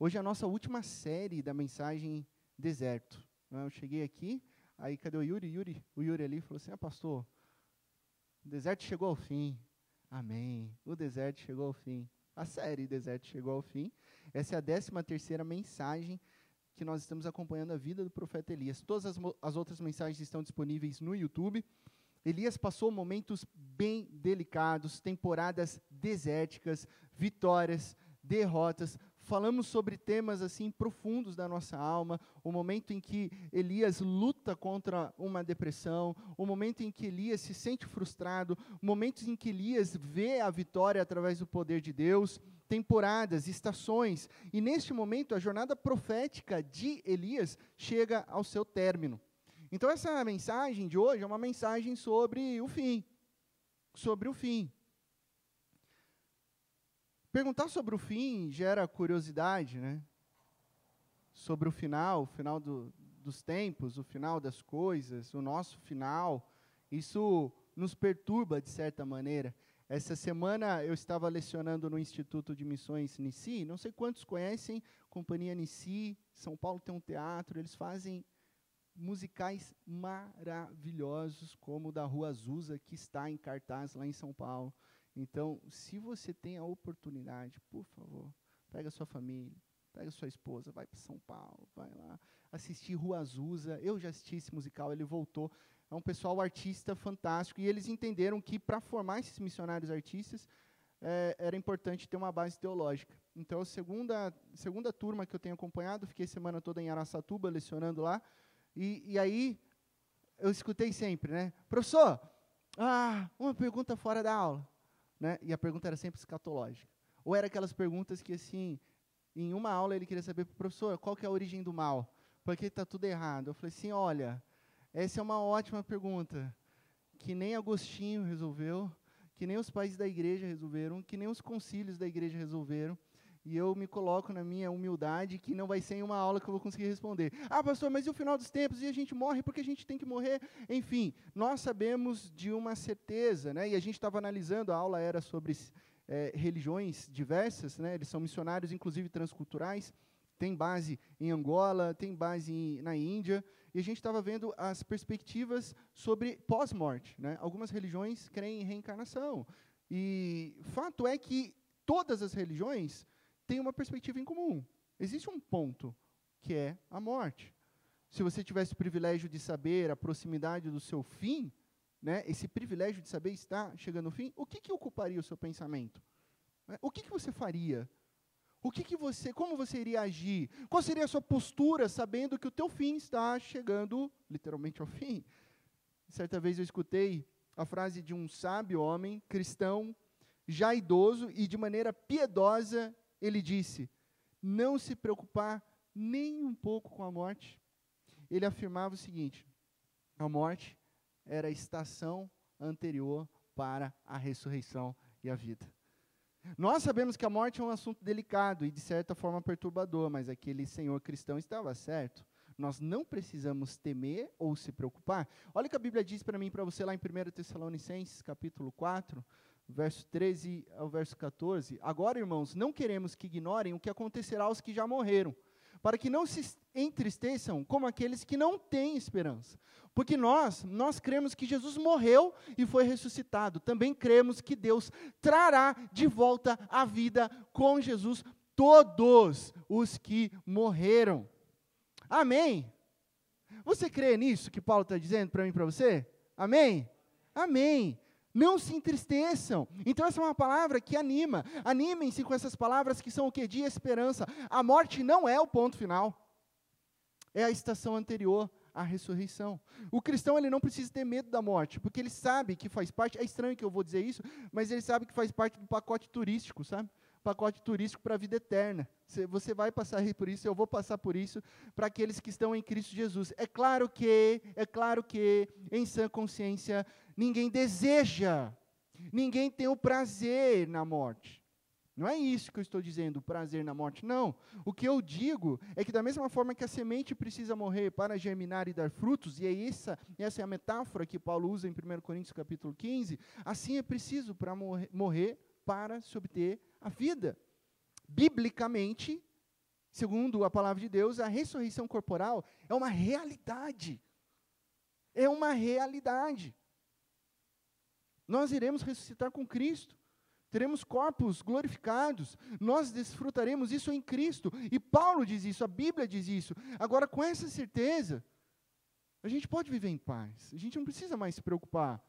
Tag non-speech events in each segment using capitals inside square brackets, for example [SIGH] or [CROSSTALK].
Hoje é a nossa última série da mensagem Deserto. Né? Eu cheguei aqui, aí cadê o Yuri? Yuri o Yuri ali falou assim: ah, pastor, o deserto chegou ao fim. Amém. O deserto chegou ao fim. A série Deserto chegou ao fim. Essa é a décima terceira mensagem que nós estamos acompanhando a vida do profeta Elias. Todas as, as outras mensagens estão disponíveis no YouTube. Elias passou momentos bem delicados, temporadas desérticas, vitórias, derrotas. Falamos sobre temas assim profundos da nossa alma, o momento em que Elias luta contra uma depressão, o momento em que Elias se sente frustrado, momentos em que Elias vê a vitória através do poder de Deus, temporadas, estações. E neste momento a jornada profética de Elias chega ao seu término. Então, essa mensagem de hoje é uma mensagem sobre o fim. Sobre o fim. Perguntar sobre o fim gera curiosidade, né? Sobre o final, o final do, dos tempos, o final das coisas, o nosso final. Isso nos perturba de certa maneira. Essa semana eu estava lecionando no Instituto de Missões Nici. Não sei quantos conhecem, Companhia Nici. São Paulo tem um teatro. Eles fazem musicais maravilhosos, como o da Rua Azusa, que está em cartaz lá em São Paulo. Então, se você tem a oportunidade, por favor, pega sua família, pega sua esposa, vai para São Paulo, vai lá assistir Rua Azusa. Eu já assisti esse musical, ele voltou. É um pessoal artista fantástico e eles entenderam que para formar esses missionários artistas é, era importante ter uma base teológica. Então, a segunda, segunda turma que eu tenho acompanhado, fiquei semana toda em Araçatuba lecionando lá. E, e aí eu escutei sempre, né? Professor, ah, uma pergunta fora da aula. Né? E a pergunta era sempre escatológica. Ou era aquelas perguntas que, assim, em uma aula ele queria saber, professor, qual que é a origem do mal? Por que está tudo errado? Eu falei assim, olha, essa é uma ótima pergunta, que nem Agostinho resolveu, que nem os pais da igreja resolveram, que nem os concílios da igreja resolveram, e eu me coloco na minha humildade que não vai ser em uma aula que eu vou conseguir responder. Ah, pastor, mas e o final dos tempos? E a gente morre porque a gente tem que morrer? Enfim, nós sabemos de uma certeza, né? E a gente estava analisando, a aula era sobre é, religiões diversas, né? Eles são missionários, inclusive transculturais. Tem base em Angola, tem base em, na Índia. E a gente estava vendo as perspectivas sobre pós-morte. Né? Algumas religiões creem em reencarnação. E fato é que todas as religiões tem uma perspectiva em comum. Existe um ponto, que é a morte. Se você tivesse o privilégio de saber a proximidade do seu fim, né, esse privilégio de saber está chegando ao fim, o que, que ocuparia o seu pensamento? Né, o que, que você faria? O que, que você, como você iria agir? Qual seria a sua postura sabendo que o teu fim está chegando literalmente ao fim? Certa vez eu escutei a frase de um sábio homem cristão, já idoso e de maneira piedosa ele disse: não se preocupar nem um pouco com a morte. Ele afirmava o seguinte: a morte era a estação anterior para a ressurreição e a vida. Nós sabemos que a morte é um assunto delicado e, de certa forma, perturbador, mas aquele senhor cristão estava certo. Nós não precisamos temer ou se preocupar. Olha o que a Bíblia diz para mim e para você lá em 1 Tessalonicenses, capítulo 4, verso 13 ao verso 14. Agora, irmãos, não queremos que ignorem o que acontecerá aos que já morreram, para que não se entristeçam como aqueles que não têm esperança. Porque nós, nós cremos que Jesus morreu e foi ressuscitado. Também cremos que Deus trará de volta à vida com Jesus todos os que morreram. Amém? Você crê nisso que Paulo está dizendo para mim e para você? Amém? Amém. Não se entristeçam. Então, essa é uma palavra que anima. Animem-se com essas palavras que são o que? De esperança. A morte não é o ponto final. É a estação anterior à ressurreição. O cristão ele não precisa ter medo da morte, porque ele sabe que faz parte. É estranho que eu vou dizer isso, mas ele sabe que faz parte do pacote turístico, sabe? Pacote turístico para a vida eterna. Você vai passar por isso, eu vou passar por isso para aqueles que estão em Cristo Jesus. É claro que, é claro que, em sã consciência, ninguém deseja, ninguém tem o prazer na morte. Não é isso que eu estou dizendo, o prazer na morte. Não. O que eu digo é que, da mesma forma que a semente precisa morrer para germinar e dar frutos, e é essa, essa é a metáfora que Paulo usa em 1 Coríntios capítulo 15, assim é preciso para morrer, morrer para se obter a vida. Biblicamente, Segundo a palavra de Deus, a ressurreição corporal é uma realidade. É uma realidade. Nós iremos ressuscitar com Cristo. Teremos corpos glorificados, nós desfrutaremos isso em Cristo. E Paulo diz isso, a Bíblia diz isso. Agora, com essa certeza, a gente pode viver em paz, a gente não precisa mais se preocupar.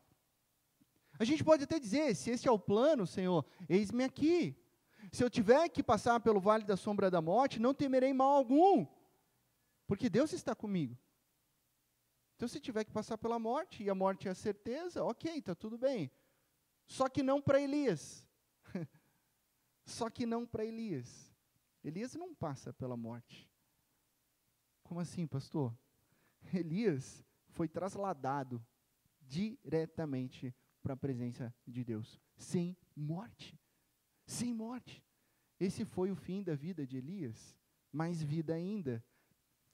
A gente pode até dizer: se esse é o plano, Senhor, eis-me aqui. Se eu tiver que passar pelo vale da sombra da morte, não temerei mal algum, porque Deus está comigo. Então, se tiver que passar pela morte, e a morte é a certeza, ok, está tudo bem. Só que não para Elias. [LAUGHS] Só que não para Elias. Elias não passa pela morte. Como assim, pastor? Elias foi trasladado diretamente para a presença de Deus, sem morte. Sem morte. Esse foi o fim da vida de Elias, mais vida ainda.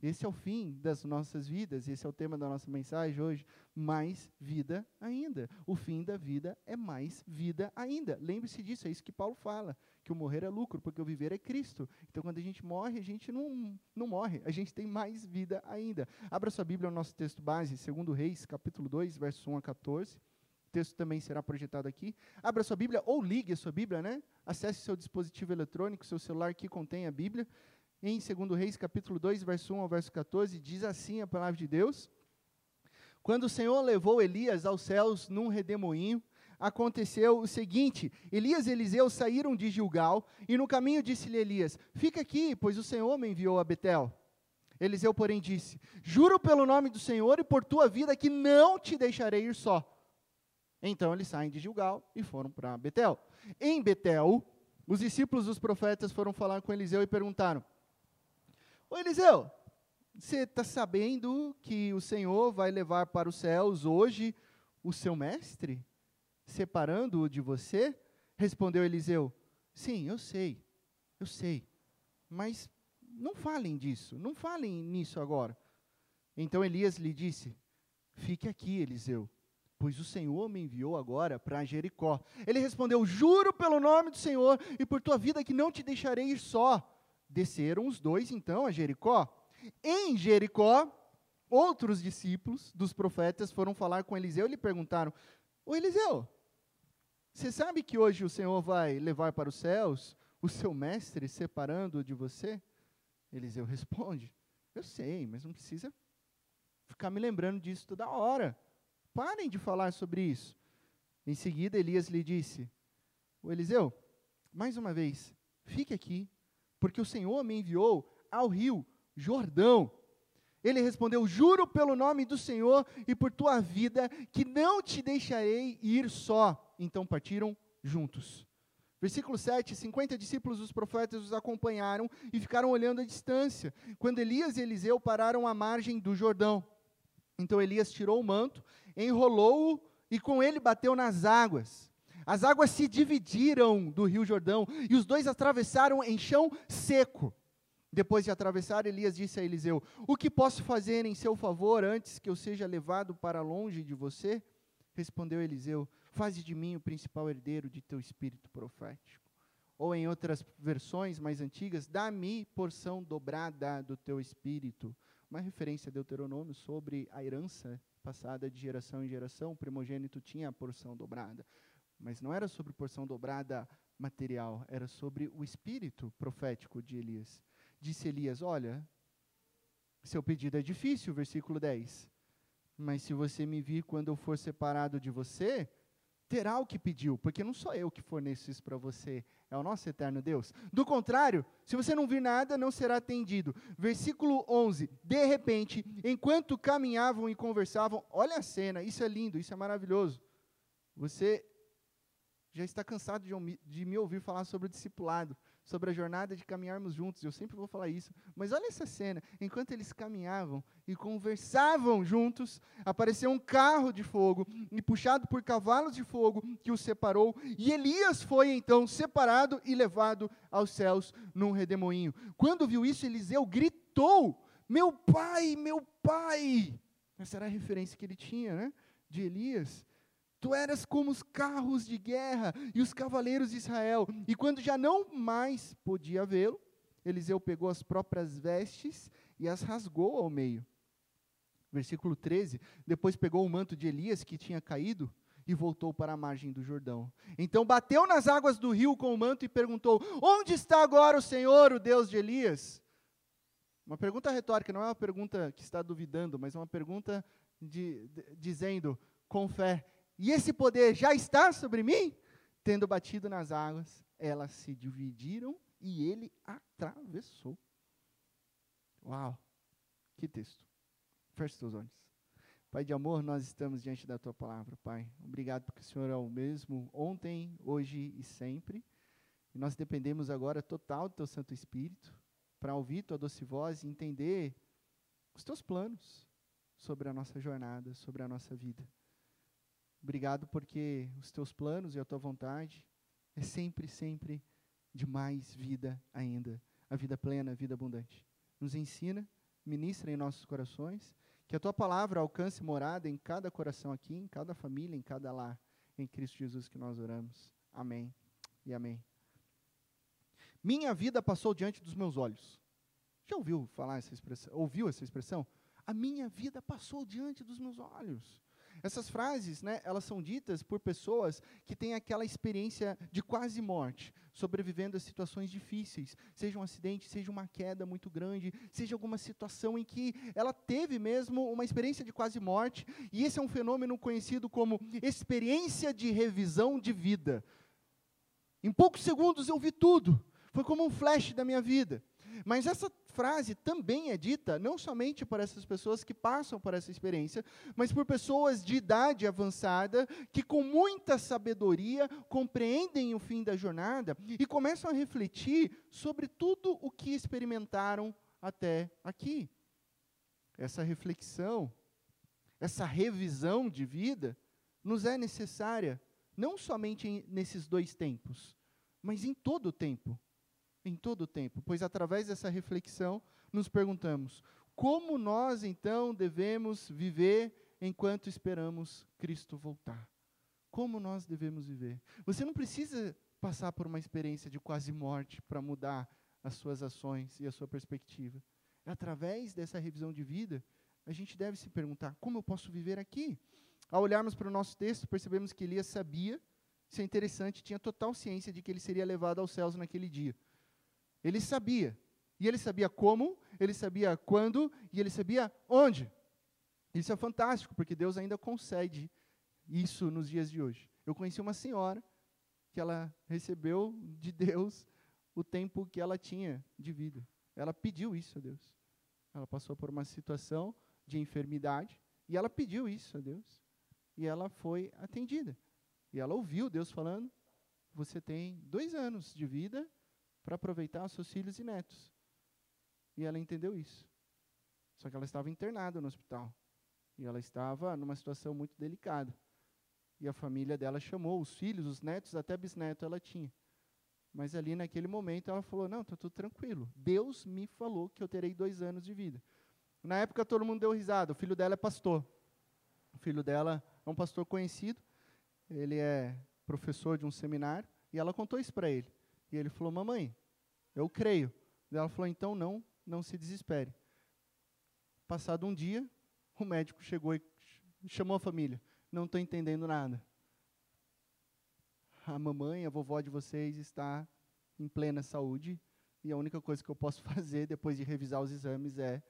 Esse é o fim das nossas vidas, esse é o tema da nossa mensagem hoje. Mais vida ainda. O fim da vida é mais vida ainda. Lembre-se disso, é isso que Paulo fala, que o morrer é lucro, porque o viver é Cristo. Então, quando a gente morre, a gente não, não morre, a gente tem mais vida ainda. Abra sua Bíblia no nosso texto base, 2 Reis, capítulo 2, verso 1 a 14. O texto também será projetado aqui. Abra sua Bíblia ou ligue a sua Bíblia, né? Acesse seu dispositivo eletrônico, seu celular que contém a Bíblia em 2 Reis, capítulo 2, verso 1 ao verso 14, diz assim a palavra de Deus: Quando o Senhor levou Elias aos céus num redemoinho, aconteceu o seguinte: Elias e Eliseu saíram de Gilgal, e no caminho disse-lhe Elias: Fica aqui, pois o Senhor me enviou a Betel. Eliseu, porém, disse: Juro pelo nome do Senhor e por tua vida que não te deixarei ir só. Então eles saem de Gilgal e foram para Betel. Em Betel, os discípulos dos profetas foram falar com Eliseu e perguntaram: Ô Eliseu, você está sabendo que o Senhor vai levar para os céus hoje o seu mestre, separando-o de você? Respondeu Eliseu: Sim, eu sei, eu sei, mas não falem disso, não falem nisso agora. Então Elias lhe disse: Fique aqui, Eliseu, pois o Senhor me enviou agora para Jericó. Ele respondeu: Juro pelo nome do Senhor e por tua vida que não te deixarei ir só. Desceram os dois então a Jericó. Em Jericó, outros discípulos dos profetas foram falar com Eliseu e lhe perguntaram: Ô Eliseu, você sabe que hoje o Senhor vai levar para os céus o seu mestre separando de você? Eliseu responde: Eu sei, mas não precisa ficar me lembrando disso toda hora. Parem de falar sobre isso. Em seguida, Elias lhe disse: O Eliseu, mais uma vez, fique aqui porque o Senhor me enviou ao rio Jordão. Ele respondeu: Juro pelo nome do Senhor e por tua vida, que não te deixarei ir só. Então partiram juntos. Versículo 7: 50 discípulos dos profetas os acompanharam e ficaram olhando à distância, quando Elias e Eliseu pararam à margem do Jordão. Então Elias tirou o manto, enrolou-o e com ele bateu nas águas. As águas se dividiram do rio Jordão e os dois atravessaram em chão seco. Depois de atravessar, Elias disse a Eliseu: O que posso fazer em seu favor antes que eu seja levado para longe de você? Respondeu Eliseu: Faze de mim o principal herdeiro de teu espírito profético. Ou em outras versões mais antigas, dá-me porção dobrada do teu espírito. Uma referência a Deuteronômio sobre a herança passada de geração em geração, o primogênito tinha a porção dobrada. Mas não era sobre porção dobrada material, era sobre o espírito profético de Elias. Disse Elias: Olha, seu pedido é difícil, versículo 10. Mas se você me vir quando eu for separado de você, terá o que pediu, porque não sou eu que forneço isso para você, é o nosso eterno Deus. Do contrário, se você não vir nada, não será atendido. Versículo 11: De repente, enquanto caminhavam e conversavam, olha a cena, isso é lindo, isso é maravilhoso. Você já está cansado de, me ouvir falar sobre o discipulado, sobre a jornada de caminharmos juntos. Eu sempre vou falar isso. Mas olha essa cena. Enquanto eles caminhavam e conversavam juntos, apareceu um carro de fogo e puxado por cavalos de fogo que os separou. E Elias foi então separado e levado aos céus num redemoinho. Quando viu isso, Eliseu gritou: Meu pai, meu pai! Essa era a referência que ele tinha, né? De Elias. Tu eras como os carros de guerra e os cavaleiros de Israel. E quando já não mais podia vê-lo, Eliseu pegou as próprias vestes e as rasgou ao meio. Versículo 13: Depois pegou o manto de Elias que tinha caído e voltou para a margem do Jordão. Então bateu nas águas do rio com o manto e perguntou: Onde está agora o Senhor, o Deus de Elias? Uma pergunta retórica, não é uma pergunta que está duvidando, mas é uma pergunta de, de, dizendo com fé: E esse poder já está sobre mim? Tendo batido nas águas, elas se dividiram e ele atravessou. Uau! Que texto. Feche seus olhos. Pai de amor, nós estamos diante da tua palavra, Pai. Obrigado porque o Senhor é o mesmo ontem, hoje e sempre. E nós dependemos agora total do teu Santo Espírito para ouvir tua doce voz e entender os teus planos sobre a nossa jornada, sobre a nossa vida. Obrigado porque os teus planos e a tua vontade é sempre, sempre de mais vida ainda, a vida plena, a vida abundante. Nos ensina, ministra em nossos corações que a tua palavra alcance morada em cada coração aqui, em cada família, em cada lar. Em Cristo Jesus que nós oramos. Amém e amém. Minha vida passou diante dos meus olhos. Já ouviu falar essa expressão? Ouviu essa expressão? A minha vida passou diante dos meus olhos. Essas frases, né, elas são ditas por pessoas que têm aquela experiência de quase morte, sobrevivendo a situações difíceis, seja um acidente, seja uma queda muito grande, seja alguma situação em que ela teve mesmo uma experiência de quase morte, e esse é um fenômeno conhecido como experiência de revisão de vida. Em poucos segundos eu vi tudo, foi como um flash da minha vida. Mas essa frase também é dita não somente por essas pessoas que passam por essa experiência, mas por pessoas de idade avançada que, com muita sabedoria, compreendem o fim da jornada e começam a refletir sobre tudo o que experimentaram até aqui. Essa reflexão, essa revisão de vida, nos é necessária não somente nesses dois tempos, mas em todo o tempo em todo o tempo, pois através dessa reflexão nos perguntamos: como nós então devemos viver enquanto esperamos Cristo voltar? Como nós devemos viver? Você não precisa passar por uma experiência de quase morte para mudar as suas ações e a sua perspectiva. Através dessa revisão de vida, a gente deve se perguntar: como eu posso viver aqui? Ao olharmos para o nosso texto, percebemos que Elias sabia, isso é interessante, tinha total ciência de que ele seria levado aos céus naquele dia. Ele sabia. E ele sabia como, ele sabia quando e ele sabia onde. Isso é fantástico, porque Deus ainda concede isso nos dias de hoje. Eu conheci uma senhora que ela recebeu de Deus o tempo que ela tinha de vida. Ela pediu isso a Deus. Ela passou por uma situação de enfermidade e ela pediu isso a Deus. E ela foi atendida. E ela ouviu Deus falando: Você tem dois anos de vida para aproveitar os seus filhos e netos. E ela entendeu isso. Só que ela estava internada no hospital. E ela estava numa situação muito delicada. E a família dela chamou os filhos, os netos, até bisneto ela tinha. Mas ali naquele momento ela falou: Não, está tudo tranquilo. Deus me falou que eu terei dois anos de vida. Na época todo mundo deu risada. O filho dela é pastor. O filho dela é um pastor conhecido. Ele é professor de um seminário. E ela contou isso para ele. E ele falou: Mamãe, eu creio. E ela falou: Então não, não se desespere. Passado um dia, o médico chegou e chamou a família. Não estou entendendo nada. A mamãe, a vovó de vocês está em plena saúde e a única coisa que eu posso [LAUGHS] fazer depois de revisar os exames é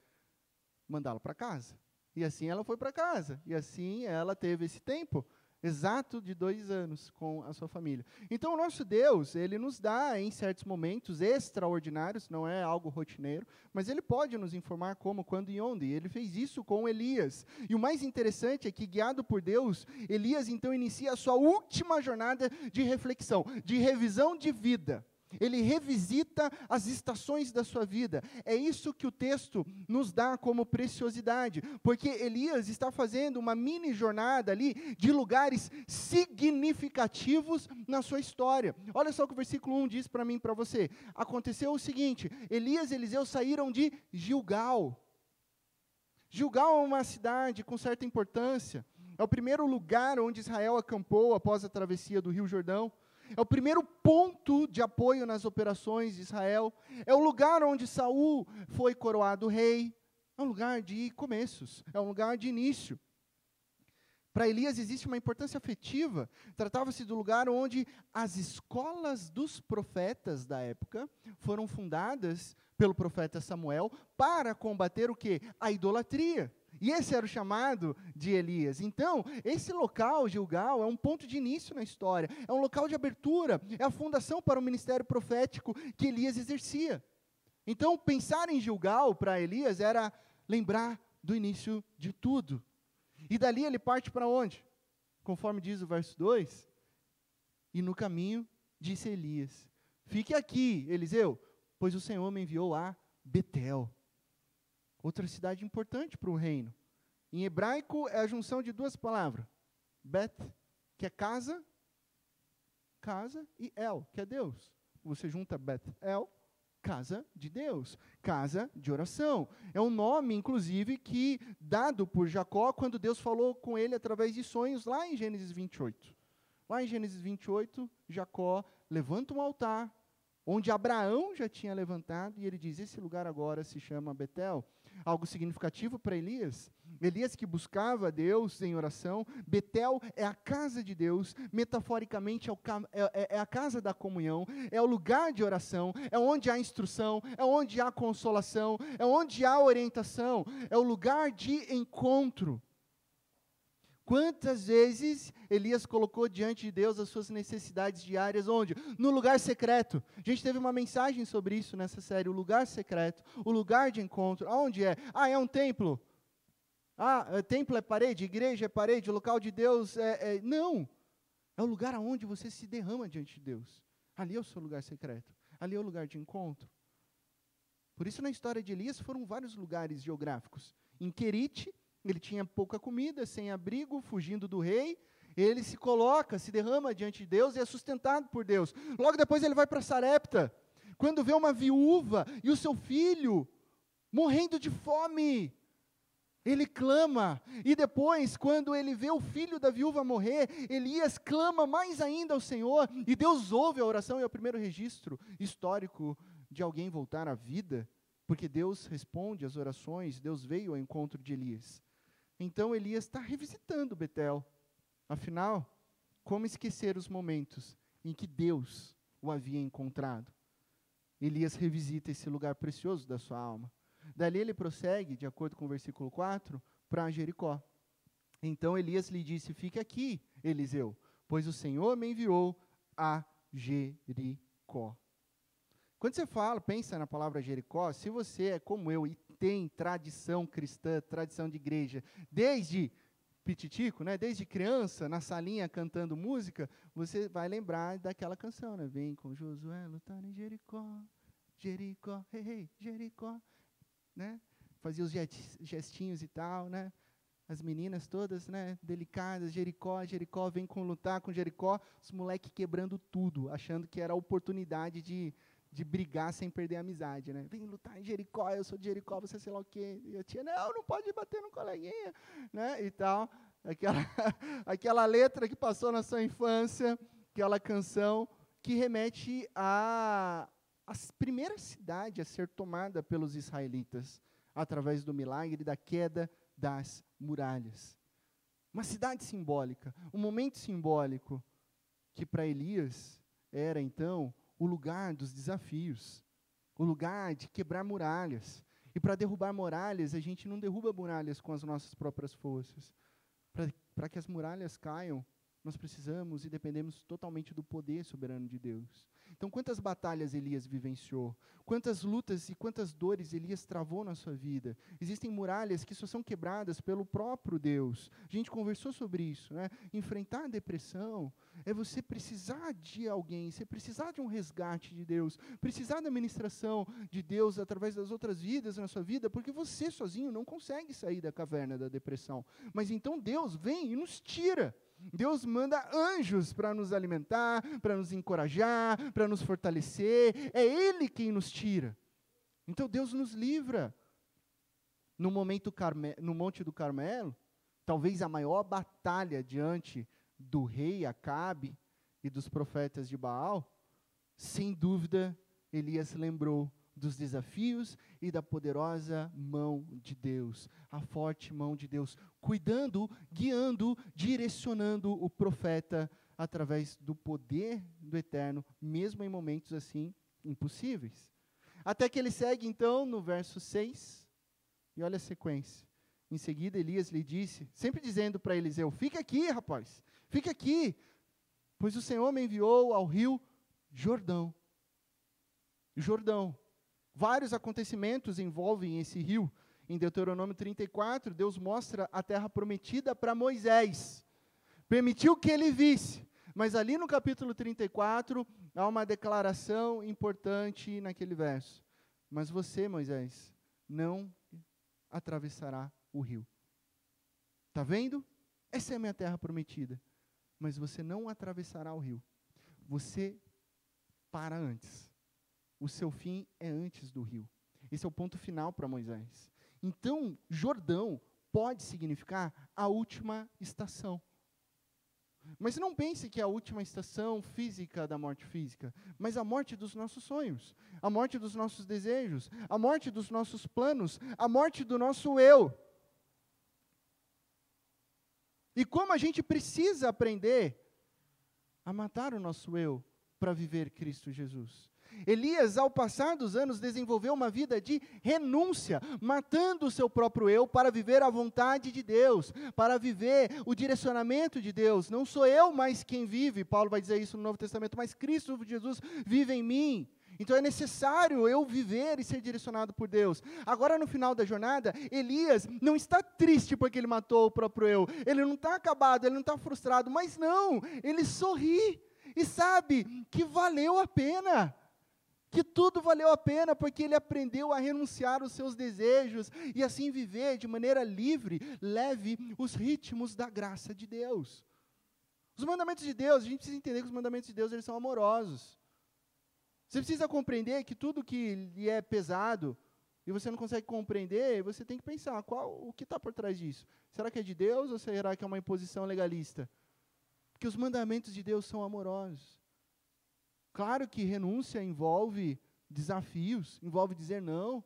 mandá-la para casa. E assim ela foi para casa. E assim ela teve esse tempo exato de dois anos com a sua família. Então, o nosso Deus, ele nos dá, em certos momentos extraordinários, não é algo rotineiro, mas ele pode nos informar como, quando e onde. Ele fez isso com Elias. E o mais interessante é que, guiado por Deus, Elias então inicia a sua última jornada de reflexão, de revisão de vida ele revisita as estações da sua vida. É isso que o texto nos dá como preciosidade, porque Elias está fazendo uma mini jornada ali de lugares significativos na sua história. Olha só o que o versículo 1 diz para mim para você. Aconteceu o seguinte: Elias e Eliseu saíram de Gilgal. Gilgal é uma cidade com certa importância. É o primeiro lugar onde Israel acampou após a travessia do Rio Jordão. É o primeiro ponto de apoio nas operações de Israel, é o lugar onde Saul foi coroado rei, é um lugar de começos, é um lugar de início. Para Elias existe uma importância afetiva. Tratava-se do lugar onde as escolas dos profetas da época foram fundadas pelo profeta Samuel para combater o que? A idolatria. E esse era o chamado de Elias. Então, esse local, Gilgal, é um ponto de início na história, é um local de abertura, é a fundação para o ministério profético que Elias exercia. Então, pensar em Gilgal para Elias era lembrar do início de tudo. E dali ele parte para onde? Conforme diz o verso 2: E no caminho disse Elias: Fique aqui, Eliseu, pois o Senhor me enviou a Betel. Outra cidade importante para o reino. Em hebraico é a junção de duas palavras: Bet, que é casa, casa, e El, que é Deus. Você junta Bet, El casa de Deus, casa de oração. É um nome, inclusive, que dado por Jacó quando Deus falou com ele através de sonhos lá em Gênesis 28. Lá em Gênesis 28, Jacó levanta um altar onde Abraão já tinha levantado e ele diz: esse lugar agora se chama Betel algo significativo para Elias. Elias que buscava Deus em oração, Betel é a casa de Deus, metaforicamente é, é, é, é, a casa da comunhão, é o lugar de oração, é onde há instrução, é onde há consolação, é onde há orientação, é o lugar de encontro. Quantas vezes Elias colocou diante de Deus as suas necessidades diárias, onde? No lugar secreto. A gente teve uma mensagem sobre isso nessa série, o lugar secreto, o lugar de encontro. Aonde é? Ah, é um templo. Ah, é, templo é parede, igreja é parede, local de Deus é, é. Não! É o lugar aonde você se derrama diante de Deus. Ali é o seu lugar secreto. Ali é o lugar de encontro. Por isso, na história de Elias, foram vários lugares geográficos. Em Querite, ele tinha pouca comida, sem abrigo, fugindo do rei. Ele se coloca, se derrama diante de Deus e é sustentado por Deus. Logo depois ele vai para Sarepta, quando vê uma viúva e o seu filho morrendo de fome. Ele clama, e depois, quando ele vê o filho da viúva morrer, Elias clama mais ainda ao Senhor, e Deus ouve a oração, e é o primeiro registro histórico de alguém voltar à vida, porque Deus responde às orações, Deus veio ao encontro de Elias. Então Elias está revisitando Betel. Afinal, como esquecer os momentos em que Deus o havia encontrado? Elias revisita esse lugar precioso da sua alma. Dali ele prossegue, de acordo com o versículo 4, para Jericó. Então Elias lhe disse: Fique aqui, Eliseu, pois o Senhor me enviou a Jericó. Quando você fala, pensa na palavra Jericó, se você é como eu e tem tradição cristã, tradição de igreja, desde pititico, né, desde criança, na salinha cantando música, você vai lembrar daquela canção, né? Vem com Josué lutar em Jericó, Jericó, hey, hey, Jericó, né? Fazia os gestinhos e tal, né? As meninas todas, né, delicadas, Jericó, Jericó, vem com lutar com Jericó, os moleques quebrando tudo, achando que era a oportunidade de de brigar sem perder a amizade, né? Vem lutar em Jericó, eu sou de Jericó, você sei lá o quê. E a tia, não, não pode bater no coleguinha, né? E tal. Aquela, [LAUGHS] aquela letra que passou na sua infância, aquela canção que remete à a, a primeira cidade a ser tomada pelos israelitas, através do milagre da queda das muralhas. Uma cidade simbólica, um momento simbólico que para Elias era então o lugar dos desafios, o lugar de quebrar muralhas. E para derrubar muralhas, a gente não derruba muralhas com as nossas próprias forças. Para que as muralhas caiam, nós precisamos e dependemos totalmente do poder soberano de Deus. Então, quantas batalhas Elias vivenciou? Quantas lutas e quantas dores Elias travou na sua vida? Existem muralhas que só são quebradas pelo próprio Deus. A gente conversou sobre isso, né? Enfrentar a depressão é você precisar de alguém, você precisar de um resgate de Deus, precisar da ministração de Deus através das outras vidas na sua vida, porque você sozinho não consegue sair da caverna da depressão. Mas então Deus vem e nos tira. Deus manda anjos para nos alimentar, para nos encorajar, para nos fortalecer. É Ele quem nos tira. Então Deus nos livra. No, momento Carme no Monte do Carmelo, talvez a maior batalha diante do rei Acabe, e dos profetas de Baal, sem dúvida, Elias lembrou dos desafios e da poderosa mão de Deus, a forte mão de Deus, cuidando, guiando, direcionando o profeta através do poder do eterno, mesmo em momentos assim impossíveis. Até que ele segue então no verso 6, e olha a sequência. Em seguida, Elias lhe disse, sempre dizendo para Eliseu: Fica aqui, rapaz, fica aqui, pois o Senhor me enviou ao rio Jordão. Jordão. Vários acontecimentos envolvem esse rio. Em Deuteronômio 34, Deus mostra a terra prometida para Moisés. Permitiu que ele visse. Mas ali no capítulo 34, há uma declaração importante naquele verso. Mas você, Moisés, não atravessará o rio. Está vendo? Essa é a minha terra prometida. Mas você não atravessará o rio. Você para antes. O seu fim é antes do rio. Esse é o ponto final para Moisés. Então, Jordão pode significar a última estação. Mas não pense que é a última estação física da morte física, mas a morte dos nossos sonhos, a morte dos nossos desejos, a morte dos nossos planos, a morte do nosso eu. E como a gente precisa aprender a matar o nosso eu para viver Cristo Jesus. Elias, ao passar dos anos, desenvolveu uma vida de renúncia, matando o seu próprio eu para viver a vontade de Deus, para viver o direcionamento de Deus. Não sou eu mais quem vive, Paulo vai dizer isso no Novo Testamento, mas Cristo Jesus vive em mim. Então é necessário eu viver e ser direcionado por Deus. Agora, no final da jornada, Elias não está triste porque ele matou o próprio eu. Ele não está acabado, ele não está frustrado, mas não, ele sorri e sabe que valeu a pena que tudo valeu a pena porque ele aprendeu a renunciar aos seus desejos e assim viver de maneira livre, leve os ritmos da graça de Deus. Os mandamentos de Deus, a gente precisa entender que os mandamentos de Deus eles são amorosos. Você precisa compreender que tudo que lhe é pesado e você não consegue compreender, você tem que pensar qual o que está por trás disso. Será que é de Deus ou será que é uma imposição legalista? Porque os mandamentos de Deus são amorosos. Claro que renúncia envolve desafios, envolve dizer não.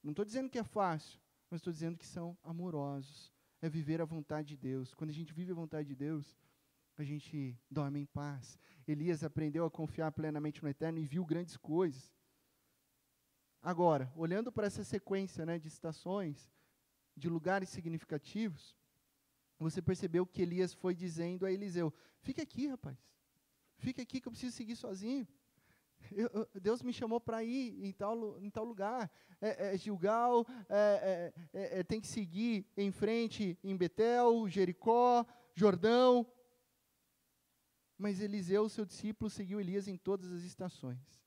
Não estou dizendo que é fácil, mas estou dizendo que são amorosos. É viver a vontade de Deus. Quando a gente vive a vontade de Deus, a gente dorme em paz. Elias aprendeu a confiar plenamente no Eterno e viu grandes coisas. Agora, olhando para essa sequência né, de estações, de lugares significativos, você percebeu que Elias foi dizendo a Eliseu: Fica aqui, rapaz. Fica aqui que eu preciso seguir sozinho. Eu, eu, Deus me chamou para ir em tal, em tal lugar. É, é Gilgal, é, é, é, é, tem que seguir em frente em Betel, Jericó, Jordão. Mas Eliseu, seu discípulo, seguiu Elias em todas as estações.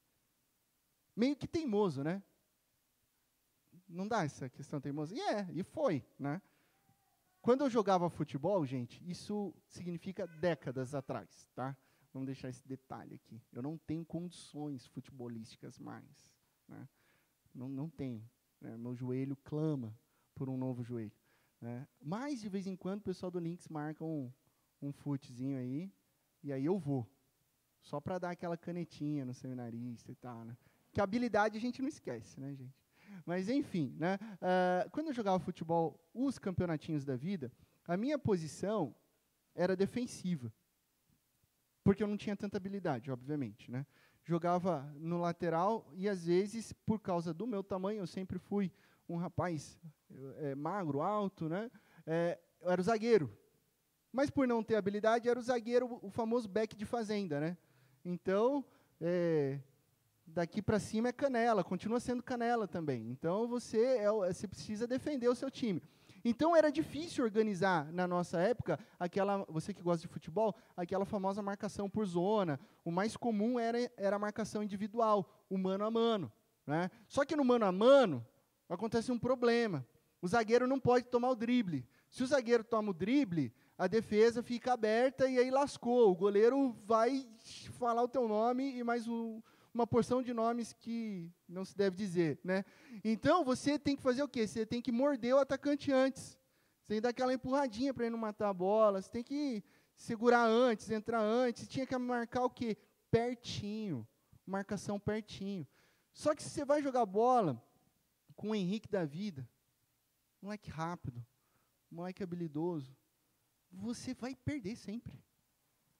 Meio que teimoso, né? Não dá essa questão teimosa? E é, e foi, né? Quando eu jogava futebol, gente, isso significa décadas atrás, tá? Vamos deixar esse detalhe aqui. Eu não tenho condições futebolísticas mais. Né? Não, não tenho. Né? Meu joelho clama por um novo joelho. Né? Mas, de vez em quando, o pessoal do Lynx marca um, um futezinho aí, e aí eu vou. Só para dar aquela canetinha no seminarista e tal. Né? Que habilidade a gente não esquece, né, gente? Mas, enfim, né? Uh, quando eu jogava futebol, os campeonatinhos da vida, a minha posição era defensiva porque eu não tinha tanta habilidade, obviamente, né? Jogava no lateral e às vezes, por causa do meu tamanho, eu sempre fui um rapaz é, magro, alto, né? É, eu era o zagueiro. Mas por não ter habilidade, era o zagueiro, o famoso back de fazenda, né? Então, é, daqui para cima é canela, continua sendo canela também. Então você, é, você precisa defender o seu time. Então era difícil organizar na nossa época aquela, você que gosta de futebol, aquela famosa marcação por zona. O mais comum era, era a marcação individual, o mano a mano. Né? Só que no mano a mano acontece um problema. O zagueiro não pode tomar o drible. Se o zagueiro toma o drible, a defesa fica aberta e aí lascou. O goleiro vai falar o teu nome e mais um, uma porção de nomes que não se deve dizer, né? Então você tem que fazer o quê? Você tem que morder o atacante antes. Você tem que dar aquela empurradinha para ele não matar a bola. Você tem que segurar antes, entrar antes, tinha que marcar o quê? Pertinho, marcação pertinho. Só que se você vai jogar bola com o Henrique da vida, moleque rápido, moleque habilidoso, você vai perder sempre.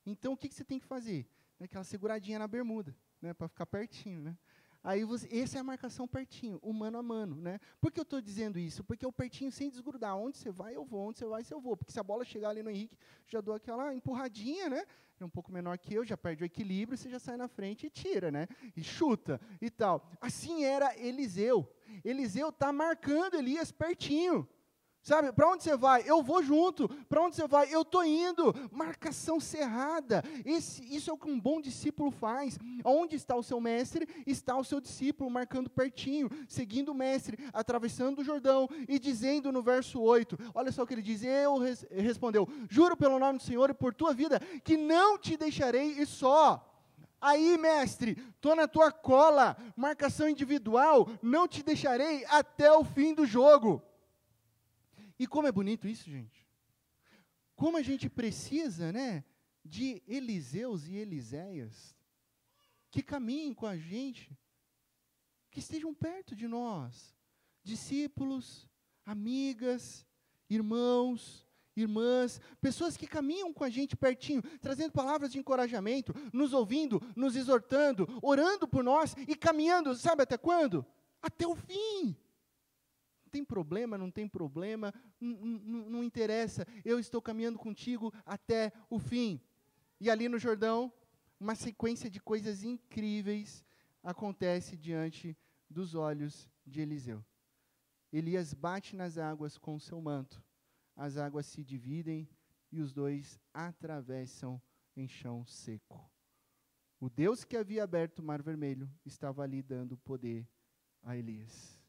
Então o que, que você tem que fazer? Aquela seguradinha na bermuda, né, para ficar pertinho, né? Aí você, essa é a marcação pertinho, o mano a mano, né? Por que eu estou dizendo isso? Porque o pertinho sem desgrudar. Onde você vai, eu vou. Onde você vai, eu vou. Porque se a bola chegar ali no Henrique, já dou aquela empurradinha, né? É um pouco menor que eu, já perde o equilíbrio, você já sai na frente e tira, né? E chuta e tal. Assim era Eliseu. Eliseu está marcando Elias pertinho. Sabe, para onde você vai? Eu vou junto. Para onde você vai? Eu estou indo. Marcação cerrada. Esse, isso é o que um bom discípulo faz. Onde está o seu mestre? Está o seu discípulo, marcando pertinho, seguindo o mestre, atravessando o Jordão e dizendo no verso 8: Olha só o que ele diz. Eu res, respondeu: Juro pelo nome do Senhor e por tua vida, que não te deixarei e só. Aí, mestre, estou na tua cola, marcação individual, não te deixarei até o fim do jogo. E como é bonito isso, gente. Como a gente precisa, né, de Eliseus e Eliséias que caminhem com a gente, que estejam perto de nós, discípulos, amigas, irmãos, irmãs, pessoas que caminham com a gente pertinho, trazendo palavras de encorajamento, nos ouvindo, nos exortando, orando por nós e caminhando, sabe até quando? Até o fim tem problema, não tem problema, não, interessa, eu estou caminhando contigo até o fim. E ali no Jordão, uma sequência de coisas incríveis acontece diante dos olhos de Eliseu. Elias bate nas águas com seu manto, as águas se dividem e os dois atravessam em chão seco. O Deus que havia aberto o mar vermelho estava ali dando poder a Elias.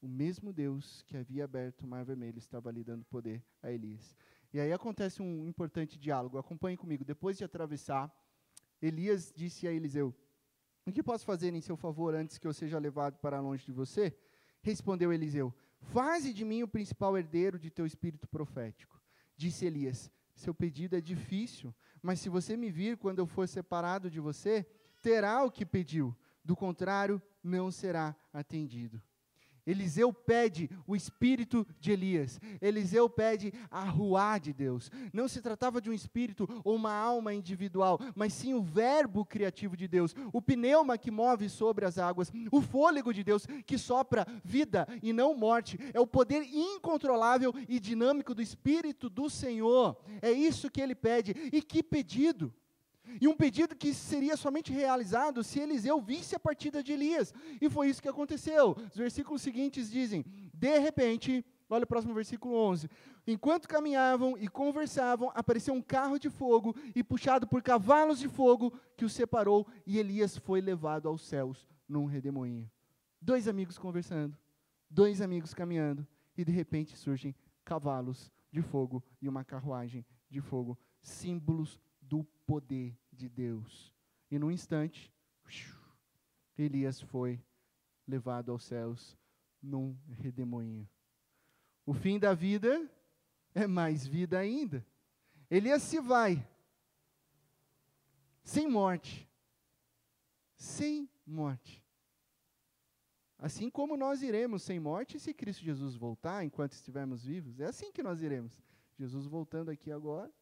O mesmo Deus que havia aberto o mar vermelho estava ali dando poder a Elias. E aí acontece um importante diálogo. Acompanhe comigo. Depois de atravessar, Elias disse a Eliseu: O que posso fazer em seu favor antes que eu seja levado para longe de você? Respondeu Eliseu: Faze de mim o principal herdeiro de teu espírito profético. Disse Elias: Seu pedido é difícil, mas se você me vir quando eu for separado de você, terá o que pediu. Do contrário, não será atendido. Eliseu pede o espírito de Elias. Eliseu pede a ruá de Deus. Não se tratava de um espírito ou uma alma individual, mas sim o verbo criativo de Deus, o pneuma que move sobre as águas, o fôlego de Deus que sopra vida e não morte. É o poder incontrolável e dinâmico do espírito do Senhor. É isso que ele pede. E que pedido! E um pedido que seria somente realizado se Eliseu visse a partida de Elias. E foi isso que aconteceu. Os versículos seguintes dizem: De repente, olha o próximo versículo 11. Enquanto caminhavam e conversavam, apareceu um carro de fogo e puxado por cavalos de fogo que os separou, e Elias foi levado aos céus num redemoinho. Dois amigos conversando, dois amigos caminhando, e de repente surgem cavalos de fogo e uma carruagem de fogo, símbolos do poder de Deus. E num instante, Elias foi levado aos céus num redemoinho. O fim da vida é mais vida ainda. Elias se vai sem morte. Sem morte. Assim como nós iremos sem morte se Cristo Jesus voltar enquanto estivermos vivos. É assim que nós iremos. Jesus voltando aqui agora,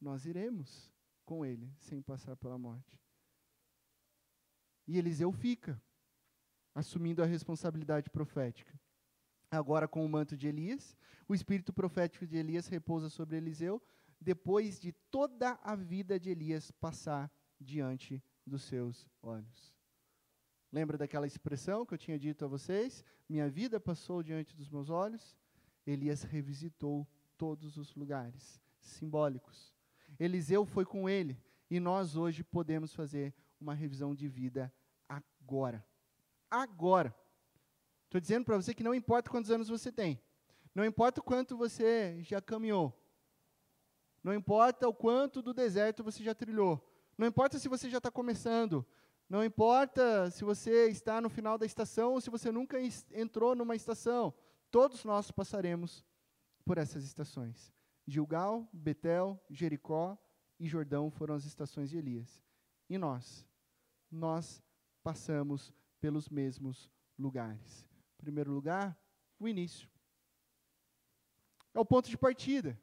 nós iremos com ele, sem passar pela morte. E Eliseu fica, assumindo a responsabilidade profética. Agora, com o manto de Elias, o espírito profético de Elias repousa sobre Eliseu, depois de toda a vida de Elias passar diante dos seus olhos. Lembra daquela expressão que eu tinha dito a vocês? Minha vida passou diante dos meus olhos. Elias revisitou todos os lugares simbólicos Eliseu foi com ele. E nós hoje podemos fazer uma revisão de vida agora. Agora. Estou dizendo para você que não importa quantos anos você tem. Não importa o quanto você já caminhou. Não importa o quanto do deserto você já trilhou. Não importa se você já está começando. Não importa se você está no final da estação ou se você nunca entrou numa estação. Todos nós passaremos por essas estações. Gilgal, Betel, Jericó e Jordão foram as estações de Elias. E nós? Nós passamos pelos mesmos lugares. Primeiro lugar, o início. É o ponto de partida.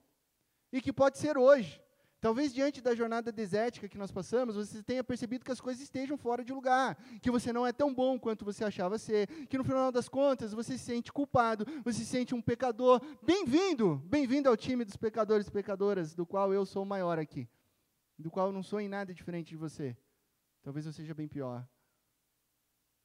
E que pode ser hoje. Talvez diante da jornada desértica que nós passamos, você tenha percebido que as coisas estejam fora de lugar, que você não é tão bom quanto você achava ser, que no final das contas você se sente culpado, você se sente um pecador. Bem-vindo, bem-vindo ao time dos pecadores e pecadoras, do qual eu sou o maior aqui, do qual eu não sou em nada diferente de você. Talvez eu seja bem pior.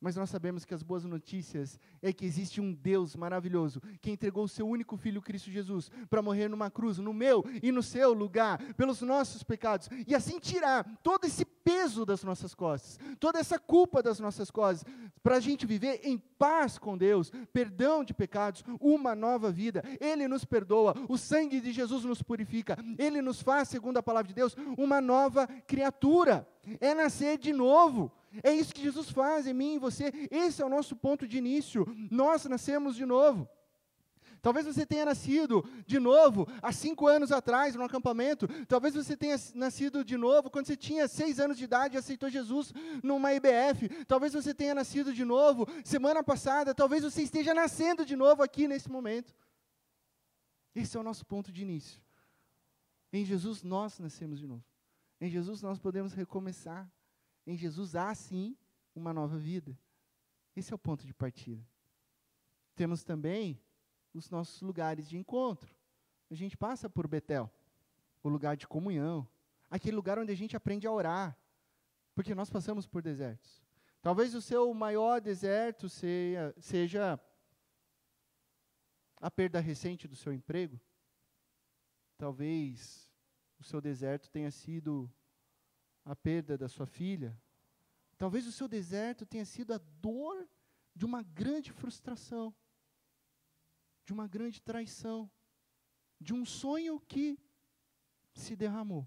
Mas nós sabemos que as boas notícias é que existe um Deus maravilhoso que entregou o seu único filho, Cristo Jesus, para morrer numa cruz, no meu e no seu lugar, pelos nossos pecados, e assim tirar todo esse peso das nossas costas, toda essa culpa das nossas costas, para a gente viver em paz com Deus, perdão de pecados, uma nova vida. Ele nos perdoa, o sangue de Jesus nos purifica, ele nos faz, segundo a palavra de Deus, uma nova criatura. É nascer de novo. É isso que Jesus faz em mim e você. Esse é o nosso ponto de início. Nós nascemos de novo. Talvez você tenha nascido de novo há cinco anos atrás no acampamento. Talvez você tenha nascido de novo quando você tinha seis anos de idade e aceitou Jesus numa IBF. Talvez você tenha nascido de novo semana passada. Talvez você esteja nascendo de novo aqui nesse momento. Esse é o nosso ponto de início. Em Jesus nós nascemos de novo. Em Jesus nós podemos recomeçar. Em Jesus há sim uma nova vida. Esse é o ponto de partida. Temos também os nossos lugares de encontro. A gente passa por Betel, o lugar de comunhão, aquele lugar onde a gente aprende a orar, porque nós passamos por desertos. Talvez o seu maior deserto seja, seja a perda recente do seu emprego. Talvez o seu deserto tenha sido a perda da sua filha. Talvez o seu deserto tenha sido a dor de uma grande frustração, de uma grande traição, de um sonho que se derramou.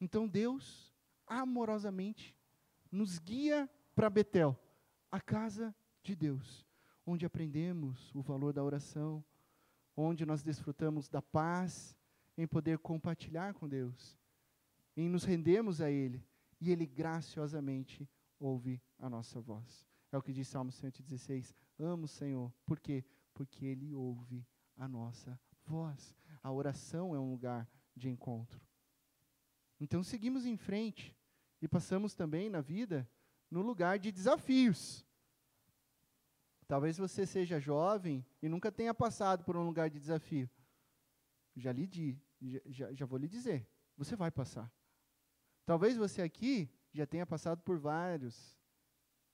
Então Deus, amorosamente, nos guia para Betel, a casa de Deus, onde aprendemos o valor da oração, onde nós desfrutamos da paz em poder compartilhar com Deus, em nos rendermos a Ele, e Ele graciosamente ouve a nossa voz. É o que diz Salmo 116: Amo o Senhor. Por quê? Porque Ele ouve a nossa voz. A oração é um lugar de encontro. Então seguimos em frente e passamos também na vida no lugar de desafios. Talvez você seja jovem e nunca tenha passado por um lugar de desafio. Já lhe di, já, já vou lhe dizer, você vai passar. Talvez você aqui já tenha passado por vários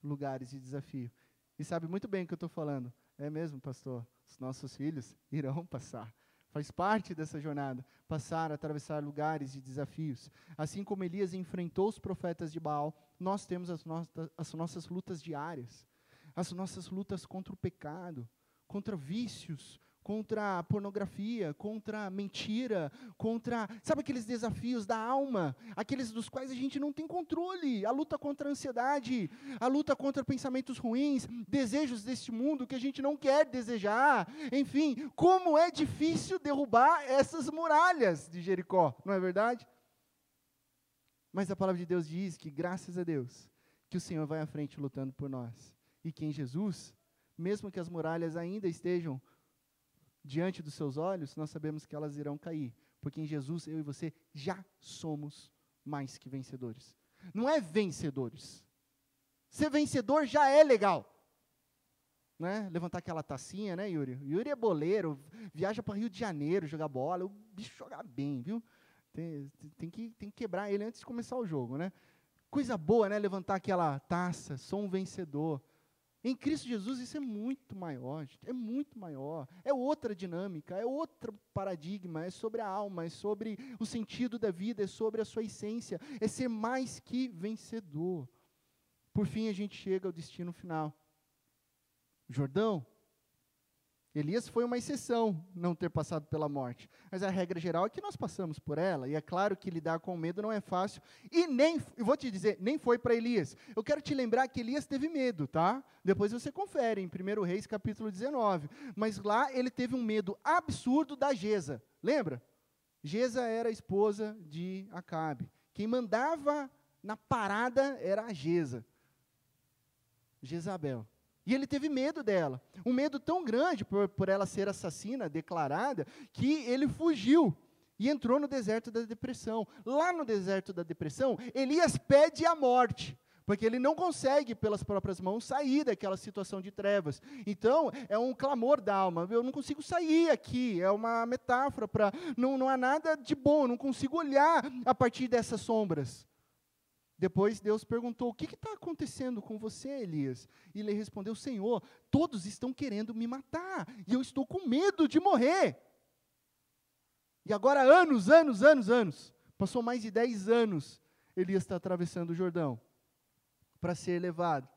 lugares de desafio. E sabe muito bem o que eu estou falando. É mesmo, pastor? Os nossos filhos [LAUGHS] irão passar. Faz parte dessa jornada, passar, atravessar lugares de desafios. Assim como Elias enfrentou os profetas de Baal, nós temos as, no as nossas lutas diárias, as nossas lutas contra o pecado, contra vícios, contra a pornografia, contra a mentira, contra, sabe aqueles desafios da alma, aqueles dos quais a gente não tem controle, a luta contra a ansiedade, a luta contra pensamentos ruins, desejos deste mundo que a gente não quer desejar, enfim, como é difícil derrubar essas muralhas de Jericó, não é verdade? Mas a palavra de Deus diz que, graças a Deus, que o Senhor vai à frente lutando por nós, e que em Jesus, mesmo que as muralhas ainda estejam diante dos seus olhos, nós sabemos que elas irão cair, porque em Jesus eu e você já somos mais que vencedores. Não é vencedores. Ser vencedor já é legal. Né? Levantar aquela tacinha, né, Yuri? Yuri é boleiro, viaja para Rio de Janeiro jogar bola, o bicho joga bem, viu? Tem, tem, que, tem que quebrar ele antes de começar o jogo, né? Coisa boa, né? Levantar aquela taça, sou um vencedor. Em Cristo Jesus isso é muito maior, gente, é muito maior, é outra dinâmica, é outro paradigma, é sobre a alma, é sobre o sentido da vida, é sobre a sua essência, é ser mais que vencedor. Por fim, a gente chega ao destino final. Jordão, Elias foi uma exceção não ter passado pela morte. Mas a regra geral é que nós passamos por ela. E é claro que lidar com medo não é fácil. E nem, eu vou te dizer, nem foi para Elias. Eu quero te lembrar que Elias teve medo, tá? Depois você confere em 1 Reis capítulo 19. Mas lá ele teve um medo absurdo da Geza. Lembra? Geza era a esposa de Acabe. Quem mandava na parada era a Geza. Jezabel. E ele teve medo dela. Um medo tão grande por, por ela ser assassina declarada, que ele fugiu e entrou no deserto da depressão. Lá no deserto da depressão, Elias pede a morte, porque ele não consegue, pelas próprias mãos, sair daquela situação de trevas. Então, é um clamor da alma: eu não consigo sair aqui. É uma metáfora para. Não, não há nada de bom, eu não consigo olhar a partir dessas sombras. Depois Deus perguntou: O que está acontecendo com você, Elias? E ele respondeu: Senhor, todos estão querendo me matar, e eu estou com medo de morrer. E agora, anos, anos, anos, anos, passou mais de dez anos, Elias está atravessando o Jordão para ser levado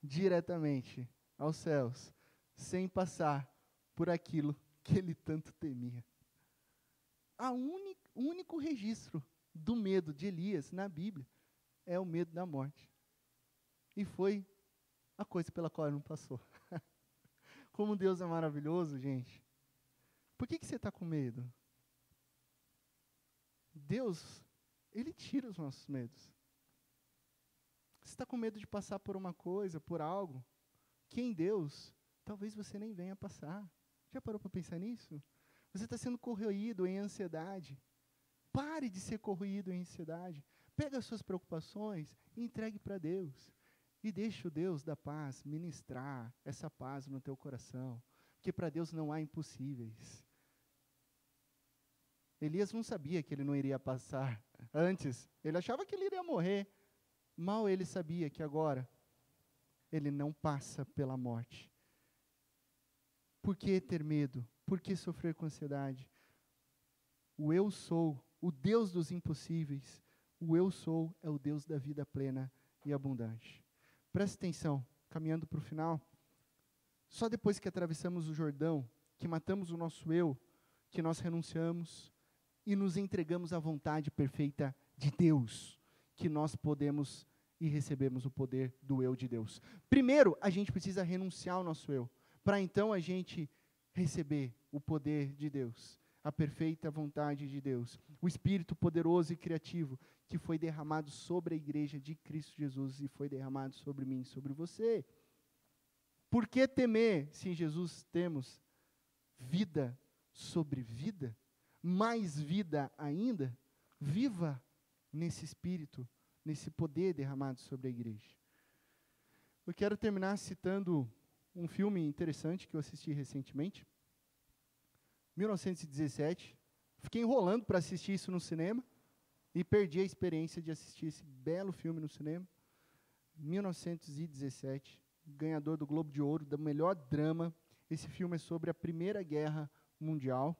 diretamente aos céus, sem passar por aquilo que ele tanto temia. o único registro do medo de Elias na Bíblia é o medo da morte. E foi a coisa pela qual ele não passou. [LAUGHS] Como Deus é maravilhoso, gente. Por que, que você está com medo? Deus, Ele tira os nossos medos. Você está com medo de passar por uma coisa, por algo, que em Deus, talvez você nem venha passar. Já parou para pensar nisso? Você está sendo corroído em ansiedade. Pare de ser corroído em ansiedade. Pega as suas preocupações e entregue para Deus. E deixe o Deus da paz ministrar essa paz no teu coração. Porque para Deus não há impossíveis. Elias não sabia que ele não iria passar antes. Ele achava que ele iria morrer. Mal ele sabia que agora ele não passa pela morte. Por que ter medo? Por que sofrer com ansiedade? O eu sou, o Deus dos impossíveis, o eu sou é o Deus da vida plena e abundante. Preste atenção, caminhando para o final. Só depois que atravessamos o Jordão, que matamos o nosso eu, que nós renunciamos e nos entregamos à vontade perfeita de Deus, que nós podemos e recebemos o poder do eu de Deus. Primeiro, a gente precisa renunciar ao nosso eu, para então a gente receber o poder de Deus, a perfeita vontade de Deus, o Espírito poderoso e criativo que foi derramado sobre a igreja de Cristo Jesus e foi derramado sobre mim e sobre você. Por que temer se em Jesus temos vida sobre vida? Mais vida ainda? Viva nesse espírito, nesse poder derramado sobre a igreja. Eu quero terminar citando um filme interessante que eu assisti recentemente. 1917. Fiquei enrolando para assistir isso no cinema. E perdi a experiência de assistir esse belo filme no cinema. 1917, ganhador do Globo de Ouro, do melhor drama. Esse filme é sobre a Primeira Guerra Mundial.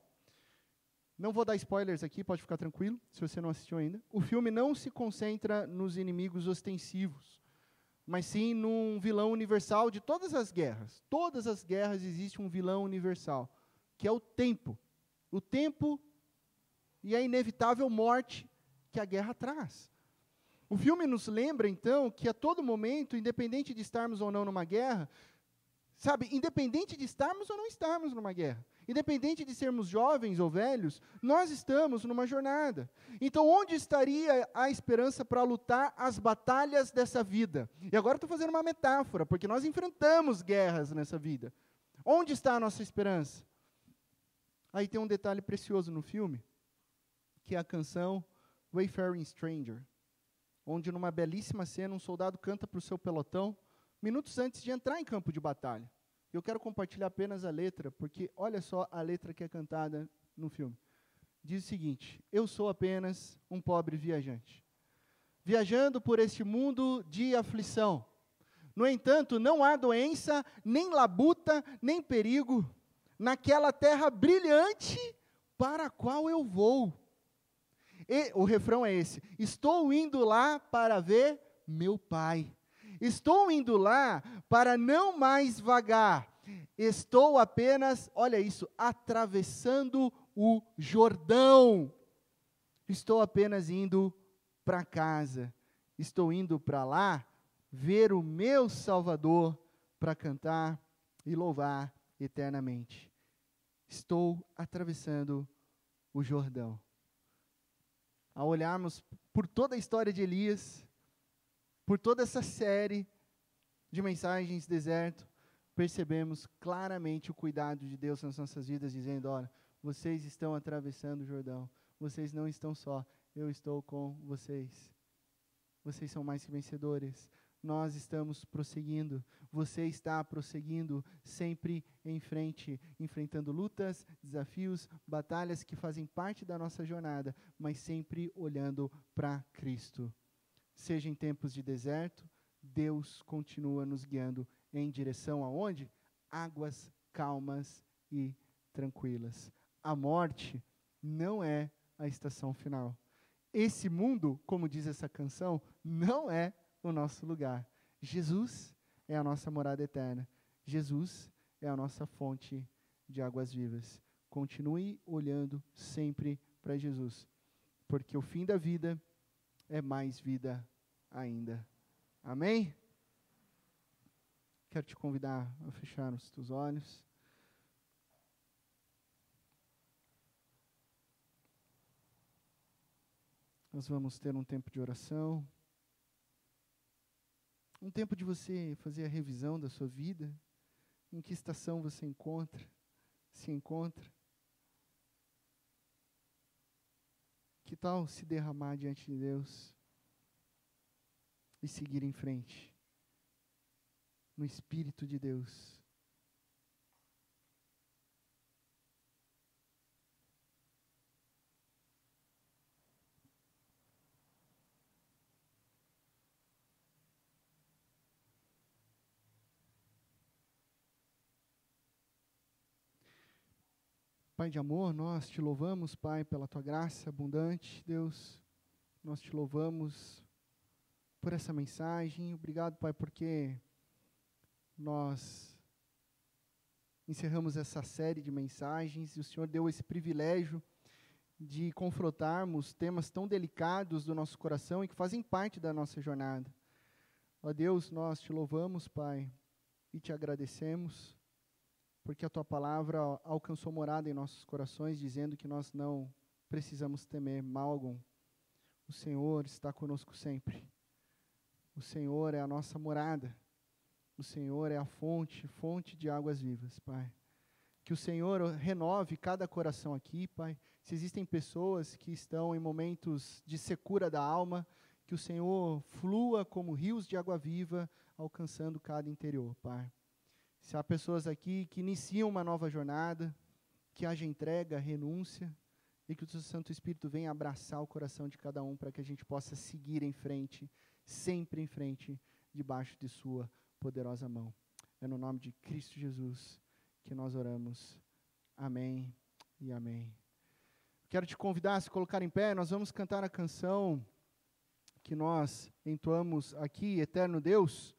Não vou dar spoilers aqui, pode ficar tranquilo, se você não assistiu ainda. O filme não se concentra nos inimigos ostensivos, mas sim num vilão universal de todas as guerras. Todas as guerras existe um vilão universal, que é o tempo. O tempo e a inevitável morte que a guerra traz. O filme nos lembra, então, que a todo momento, independente de estarmos ou não numa guerra, sabe, independente de estarmos ou não estarmos numa guerra, independente de sermos jovens ou velhos, nós estamos numa jornada. Então, onde estaria a esperança para lutar as batalhas dessa vida? E agora estou fazendo uma metáfora, porque nós enfrentamos guerras nessa vida. Onde está a nossa esperança? Aí tem um detalhe precioso no filme, que é a canção Wayfaring Stranger, onde numa belíssima cena um soldado canta para o seu pelotão minutos antes de entrar em campo de batalha. Eu quero compartilhar apenas a letra, porque olha só a letra que é cantada no filme. Diz o seguinte: Eu sou apenas um pobre viajante, viajando por este mundo de aflição. No entanto, não há doença, nem labuta, nem perigo naquela terra brilhante para a qual eu vou. E, o refrão é esse: Estou indo lá para ver meu pai. Estou indo lá para não mais vagar Estou apenas, olha isso, atravessando o Jordão. Estou apenas indo para casa. Estou indo para lá ver o meu Salvador para cantar e louvar eternamente. Estou atravessando o Jordão. Ao olharmos por toda a história de Elias, por toda essa série de mensagens deserto, percebemos claramente o cuidado de Deus nas nossas vidas, dizendo: olha, vocês estão atravessando o Jordão, vocês não estão só, eu estou com vocês. Vocês são mais que vencedores. Nós estamos prosseguindo, você está prosseguindo sempre em frente, enfrentando lutas, desafios, batalhas que fazem parte da nossa jornada, mas sempre olhando para Cristo. Seja em tempos de deserto, Deus continua nos guiando em direção aonde? Águas calmas e tranquilas. A morte não é a estação final. Esse mundo, como diz essa canção, não é o nosso lugar. Jesus é a nossa morada eterna. Jesus é a nossa fonte de águas vivas. Continue olhando sempre para Jesus, porque o fim da vida é mais vida ainda. Amém? Quero te convidar a fechar os teus olhos. Nós vamos ter um tempo de oração. Um tempo de você fazer a revisão da sua vida. Em que estação você encontra, se encontra. Que tal se derramar diante de Deus e seguir em frente? No Espírito de Deus. Pai de amor, nós te louvamos, Pai, pela tua graça abundante, Deus. Nós te louvamos por essa mensagem. Obrigado, Pai, porque nós encerramos essa série de mensagens e o Senhor deu esse privilégio de confrontarmos temas tão delicados do nosso coração e que fazem parte da nossa jornada. Ó Deus, nós te louvamos, Pai, e te agradecemos porque a tua palavra alcançou morada em nossos corações, dizendo que nós não precisamos temer mal algum. O Senhor está conosco sempre. O Senhor é a nossa morada. O Senhor é a fonte, fonte de águas vivas, Pai. Que o Senhor renove cada coração aqui, Pai. Se existem pessoas que estão em momentos de secura da alma, que o Senhor flua como rios de água viva, alcançando cada interior, Pai. Se há pessoas aqui que iniciam uma nova jornada, que haja entrega, renúncia, e que o Santo Espírito venha abraçar o coração de cada um para que a gente possa seguir em frente, sempre em frente, debaixo de Sua poderosa mão. É no nome de Cristo Jesus que nós oramos. Amém e amém. Quero te convidar a se colocar em pé, nós vamos cantar a canção que nós entoamos aqui, Eterno Deus.